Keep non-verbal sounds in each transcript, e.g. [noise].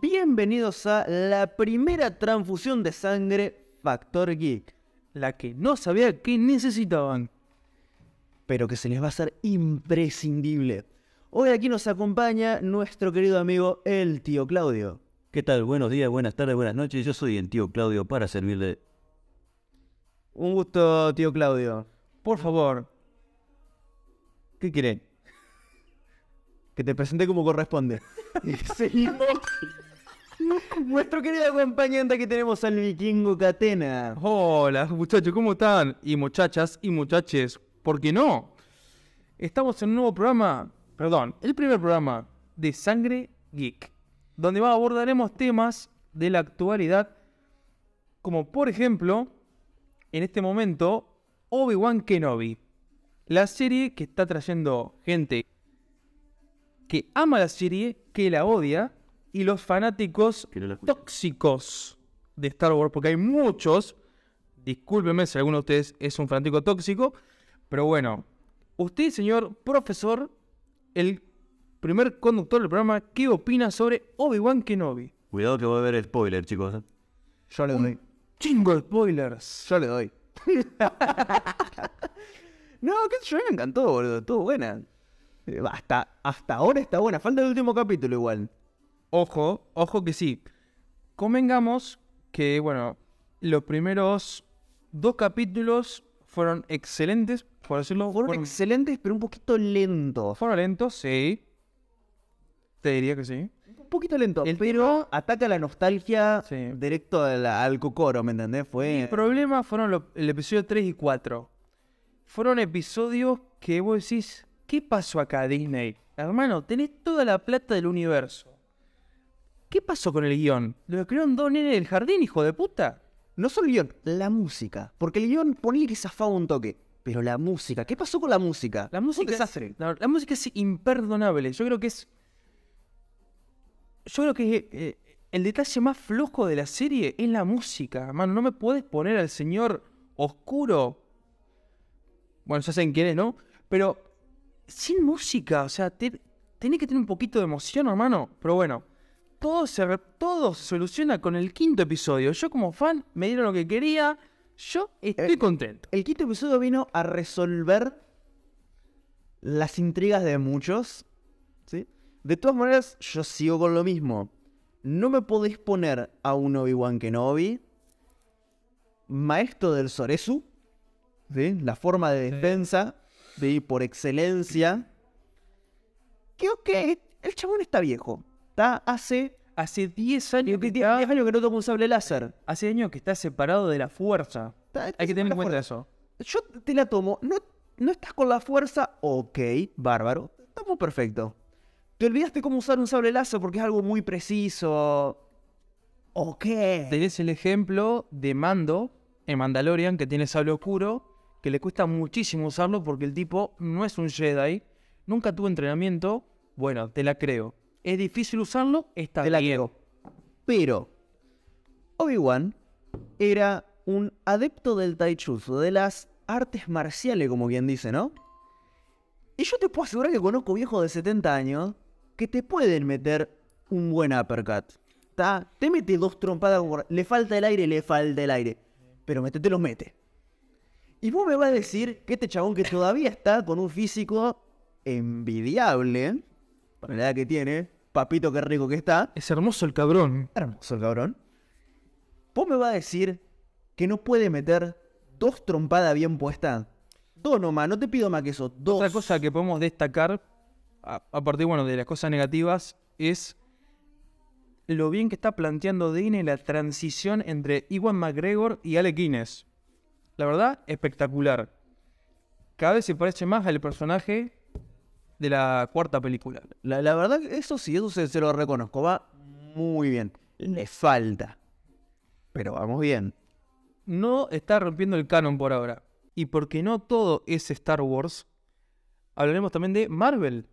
Bienvenidos a la primera transfusión de sangre Factor Geek, La que no sabía que necesitaban. pero que se les va a hacer imprescindible. Hoy aquí nos acompaña nuestro querido amigo el tío Claudio. ¿Qué tal? Buenos días, buenas tardes, buenas noches. Yo soy el tío Claudio para servirle. Un gusto, tío Claudio. Por favor, ¿Qué quieren? Que te presente como corresponde. [laughs] Seguimos. [laughs] Nuestro querido acompañante aquí tenemos al vikingo Catena. hola muchachos, ¿cómo están? Y muchachas y muchaches, ¿por qué no? Estamos en un nuevo programa, perdón, el primer programa de Sangre Geek, donde abordaremos temas de la actualidad, como por ejemplo, en este momento, Obi-Wan Kenobi, la serie que está trayendo gente que ama la serie, que la odia, y los fanáticos Que no tóxicos de Star Wars, porque hay muchos. Discúlpeme si alguno de ustedes es un fanático tóxico, pero bueno, usted, señor profesor, el primer conductor del programa, ¿qué opina sobre Obi-Wan Kenobi? Cuidado que va a haber spoiler, chicos. ¿eh? Yo le doy. Chingo de spoilers. Yo le doy. [laughs] no, sé yo, me encantó, boludo. Estuvo buena. Hasta, hasta ahora está buena. Falta el último capítulo igual. Ojo, ojo que sí. Convengamos que, bueno, los primeros dos capítulos fueron excelentes, por decirlo. Fueron Fueron, excelentes, pero un poquito lentos. fueron lentos, sí. Te diría que sí. Un poquito lento. El pero ataca la nostalgia Sí. directo a la- al cocoro, ¿me entendés? Fue. El problema fueron lo- el episodio 3 y 4. Fueron episodios que vos decís, ¿qué pasó acá, Disney? Hermano, tenés toda la plata del universo. ¿Qué pasó con el guion? ¿Lo crearon dos nenes del jardín, hijo de puta? No solo el guion, la música. Porque el guion ponía que zafaba un toque. Pero la música, ¿qué pasó con la música? La música, desastre. la, la música es imperdonable. Yo creo que es. Yo creo que eh, el detalle más flojo de la serie es la música. Hermano, no me puedes poner al señor oscuro. Bueno, ya saben quién es, ¿no? Pero sin música, o sea, te- tenés que tener un poquito de emoción, hermano. Pero bueno, todo se, todo se soluciona con el quinto episodio. Yo, como fan, me dieron lo que quería. Yo estoy Eh, contento. El quinto episodio vino a resolver las intrigas de muchos. ¿sí? De todas maneras, yo sigo con lo mismo. No me podéis poner a un Obi-Wan Kenobi, maestro del Soresu, ¿sí? la forma de defensa ¿sí? por excelencia. Que ok, el chabón está viejo. Está hace Hace 10 años que 10 está- años que no toca un sable láser. Hace años que está separado de la fuerza. Está- Hay que tener en cuenta eso. Yo te la tomo. No, no estás con la fuerza. Ok, bárbaro. Estamos perfecto. Te olvidaste cómo usar un sable láser porque es algo muy preciso. Ok. Tenés el ejemplo de Mando en Mandalorian, que tiene sable oscuro, que le cuesta muchísimo usarlo porque el tipo no es un Jedi, nunca tuvo entrenamiento. Bueno, te la creo. Es difícil usarlo, está Te la bien. Pero Obi-Wan era un adepto del taijutsu, de las artes marciales, como quien dice, ¿no? Y yo te puedo asegurar que conozco viejos de 70 años que te pueden meter un buen uppercut. ¿Tá? Te mete dos trompadas, le falta el aire, le falta el aire. Pero mete, te los mete. Y vos me vas a decir que este chabón que todavía está con un físico envidiable, para la edad que tiene, papito qué rico que está, Es hermoso el cabrón. Hermoso el cabrón. ¿Vos me vas a decir que no puede meter dos trompadas bien puestas? Dos nomás, no te pido más que eso. Dos. Otra cosa que podemos destacar, a, a partir bueno, de las cosas negativas, es lo bien que está planteando Disney la transición entre Iwan McGregor y Alec Guinness. La verdad, espectacular. Cada vez se parece más al personaje de la cuarta película. La, la verdad, eso sí, eso se, se lo reconozco. Va muy bien. Le falta. Pero vamos bien. No está rompiendo el canon por ahora. Y porque no todo es Star Wars, hablaremos también de Marvel.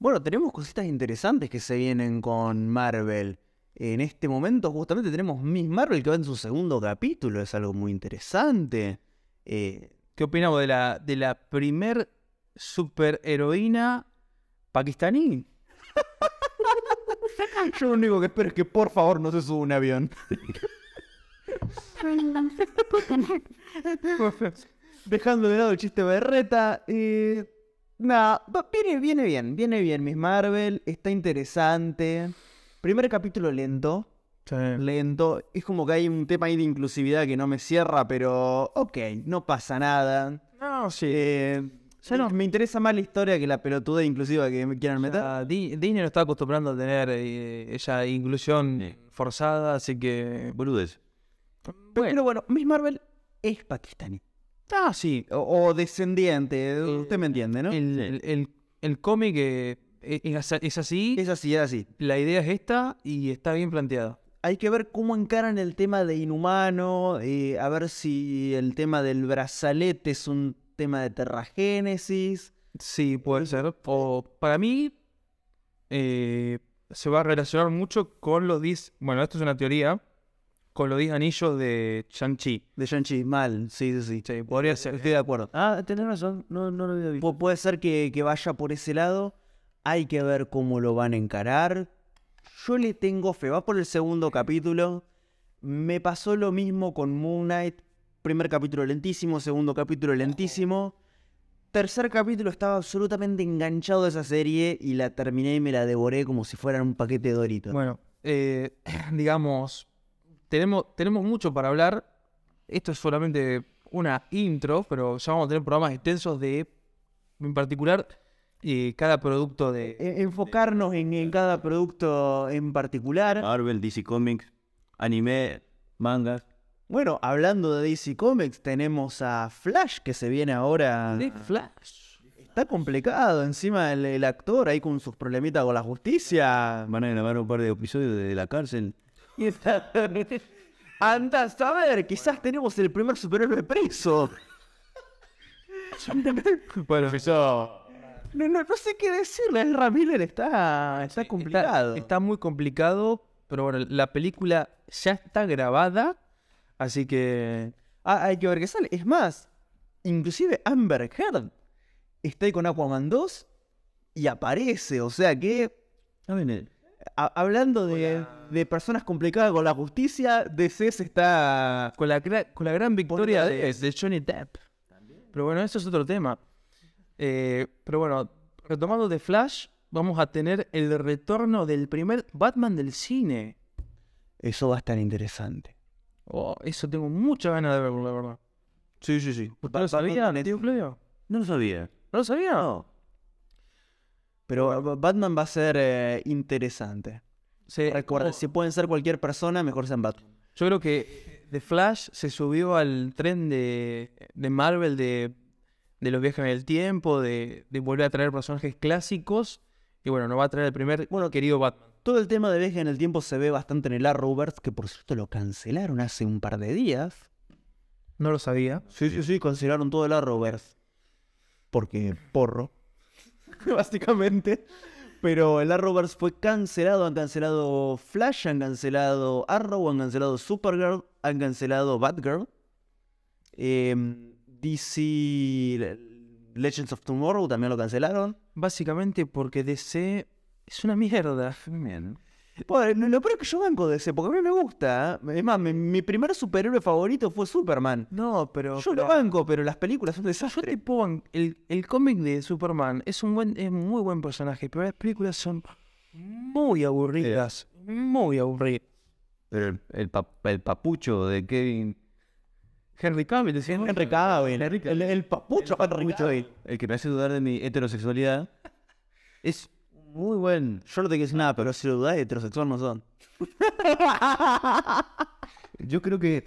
Bueno, tenemos cositas interesantes que se vienen con Marvel. En este momento justamente tenemos Miss Marvel que va en su segundo capítulo. Es algo muy interesante. Eh, ¿Qué opinamos de la, de la primer superheroína pakistaní? [laughs] Yo lo único que espero es que por favor no se suba un avión. [laughs] Dejando de lado el chiste berreta. Eh, nada, viene, viene bien, viene bien. Miss Marvel está interesante. Primer capítulo lento. Lento. Es como que hay un tema ahí de inclusividad que no me cierra, pero ok, no pasa nada. No, sí. Eh, Ya no. Me interesa más la historia que la pelotuda inclusiva que me quieran meter. Di- Disney no está acostumbrando a tener eh, esa inclusión Sí. forzada, así que. Boludes. Pero bueno, Miss Marvel es pakistaní. Ah, sí. O, o descendiente, usted me entiende, ¿no? El, el, el- el cómic eh, es, es así, Es así, es así. la idea es esta y está bien planteada. Hay que ver cómo encaran el tema de inhumano, eh, a ver si el tema del brazalete es un tema de terragénesis. Sí, puede ser. O para mí eh, se va a relacionar mucho con los 10. Bueno, esto es una teoría. Con los 10 anillos de Shang-Chi. De Shang-Chi, mal, sí, sí, sí. Sí, podría ser. Estoy de acuerdo. Ah, tenés razón. No, no lo había visto. Pu- puede ser que, que vaya por ese lado. Hay que ver cómo lo van a encarar. Yo le tengo fe. Va por el segundo capítulo. Me pasó lo mismo con Moon Knight. Primer capítulo lentísimo, segundo capítulo lentísimo. Tercer capítulo estaba absolutamente enganchado a esa serie y la terminé y me la devoré como si fueran un paquete de Doritos. Bueno, eh, [clears throat] digamos, tenemos, tenemos mucho para hablar. Esto es solamente una intro, pero ya vamos a tener programas extensos de, en particular, eh, cada producto de... E- enfocarnos en, en cada producto en particular. Marvel, DC Comics, anime, mangas. Bueno, hablando de DC Comics, tenemos a Flash que se viene ahora. de Flash. Está complicado, encima el, el actor ahí con sus problemitas con la justicia. Van a grabar un par de episodios de la cárcel. [laughs] Anda a saber, quizás tenemos el primer superhéroe preso. Bueno, eso... No, no, no sé qué decirle, el Ramírez está, está complicado. Está, está muy complicado, pero bueno, la película ya está grabada, así que... Ah, hay que ver qué sale. Es más, inclusive Amber Heard está ahí con Aquaman 2 y aparece, o sea que A- hablando de, de personas complicadas con la justicia, DC se está... Con la, con la gran victoria de, de Johnny Depp. Pero bueno, eso es otro tema. Eh, pero bueno, retomando de Flash, vamos a tener el retorno del primer Batman del cine. Eso va a estar interesante. Oh, eso tengo mucha ganas de verlo, la verdad. Sí, sí, sí. ¿Usted lo sabía, tío Claudio? No lo sabía. ¿No lo sabía? No. Pero Ba- Batman va a ser eh, interesante. Se- Recuerda, si pueden ser cualquier persona, mejor sean Batman. Yo creo que The Flash se subió al tren de, de Marvel de, de los viajes en el tiempo, de, de volver a traer personajes clásicos. Y bueno, nos va a traer el primer bueno, querido Batman. Todo el tema de viaje en el tiempo se ve bastante en el Arrowverse, que por cierto lo cancelaron hace un par de días. No lo sabía. Sí, sí, sí, cancelaron todo el Arrowverse. Porque porro. [laughs] Básicamente. Pero el Arrowverse fue cancelado. Han cancelado Flash, han cancelado Arrow, han cancelado Supergirl, han cancelado Batgirl. Em, DC Le- Legends of Tomorrow también lo cancelaron. Básicamente porque DC es una mierda. [laughs] Bien. Bueno, lo peor es que yo banco DC, porque a mí me gusta. ¿eh? Es más, mi, mi primer superhéroe favorito fue Superman. No, pero. Yo pero- lo banco, pero las películas son un Yo desastre. te pongo el, el cómic de Superman es un buen, es muy buen personaje, pero las películas son muy aburridas. Muy aburridas. Pero el, el, pa- el papucho de Kevin, Henry Cavill decía. Henry Cavill, el, el papucho Henry Cavill. el que me hace dudar de mi heterosexualidad, es muy buen. Yo no te quiero decir nada, pero si lo dudás, heterosexual no son. [laughs] Yo creo que.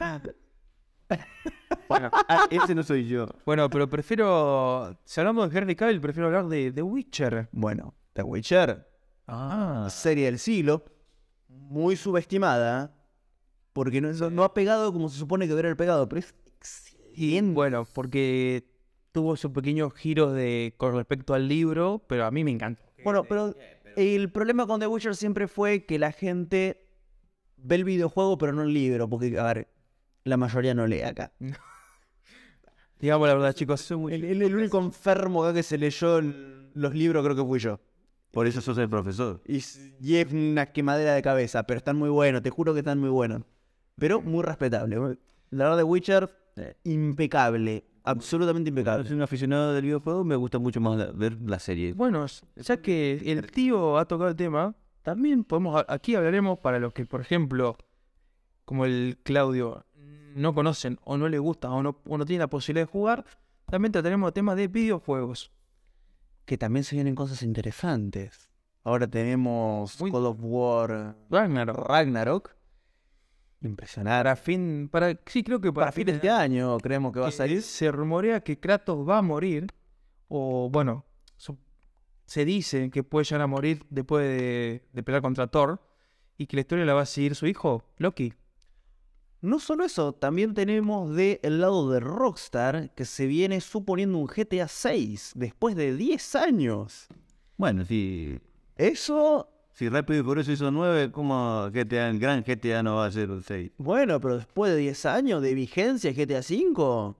Bueno, [laughs] Ah, ese no soy yo. bueno, pero prefiero. Si hablamos de Henry Cavill, prefiero hablar de The Witcher. Bueno, The Witcher, Ah, serie del siglo, muy subestimada, porque no, no ha pegado como se supone que debería haber pegado, pero es excelente. Bueno, porque tuvo sus pequeños giros de con respecto al libro, pero a mí me encanta. Bueno, pero el problema con The Witcher siempre fue que la gente ve el videojuego pero no el libro, porque, a ver, la mayoría no lee acá. [laughs] Digamos la verdad, chicos. El, el- el único enfermo acá que se leyó el- los libros creo que fui yo. Por eso sos el profesor. Y, s- y es una quemadera de cabeza, pero están muy buenos, te juro que están muy buenos. Pero muy respetable. La verdad de Witcher, eh, impecable. Absolutamente Yo impecable. soy un aficionado del videojuego, me gusta mucho más la- ver la serie. Bueno, s- ya que el tío ha tocado el tema, también podemos, aquí hablaremos para los que, por ejemplo, como el Claudio, no conocen o no les gusta o no, o no tienen la posibilidad de jugar, también trataremos temas de videojuegos. Que también se vienen cosas interesantes. Ahora tenemos Muy- God of War Ragnarok. Ragnarok. Impresionante. Para fin, para, sí, creo que para, Para fines de año creemos que va a salir. Se rumorea que Kratos va a morir, o bueno, se dice que puede llegar a morir después de, de pelear contra Thor, y que la historia la va a seguir su hijo, Loki. No solo eso, también tenemos del lado de Rockstar que se viene suponiendo un GTA 6 después de 10 años. Bueno, si, Eso, si Rápido y Furioso hizo 9, ¿cómo GTA, el gran GTA no va a ser un 6? bueno, pero después de 10 años de vigencia GTA 5,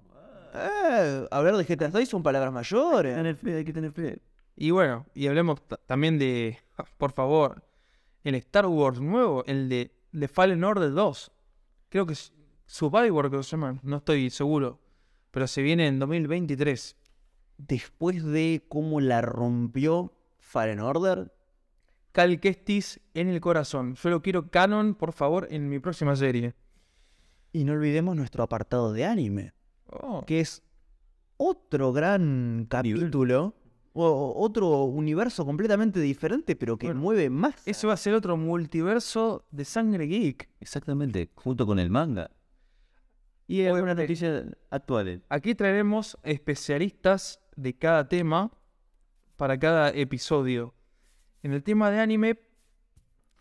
eh, hablar de GTA 6 son palabras mayores. Tener fe, hay que tener fe. Y bueno, y hablemos ta- también de, por favor, el Star Wars nuevo, el de, de Fallen Order 2. Creo que es Survivor, que se llama, no estoy seguro, pero se viene en 2023. Después de cómo la rompió Fallen Order, Cal Kestis en el corazón. Yo lo quiero canon, por favor, en mi próxima serie. y no olvidemos nuestro apartado de anime. Oh, que es otro gran capítulo, o otro universo completamente diferente, pero que Bueno, mueve más. Ese va a ser otro multiverso de sangre geek. Exactamente, junto con el manga. Y algunas Obviamente. noticias actuales. Aquí traeremos especialistas de cada tema para cada episodio. En el tema de anime,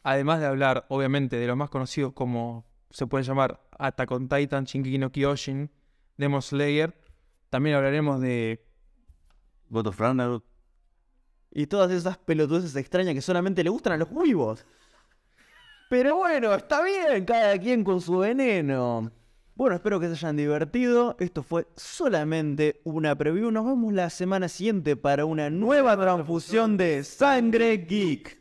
además de hablar, obviamente, de los más conocidos como se puede llamar Attack on Titan, Shingeki no Kyojin, Demon Slayer, también hablaremos de God of Ragnarok. Y todas esas pelotudeces extrañas que solamente le gustan a los vivos. Pero bueno, está bien, cada quien con su veneno. Bueno, espero que se hayan divertido. Esto fue solamente una preview. Nos vemos la semana siguiente para una nueva transfusión de Sangre Geek.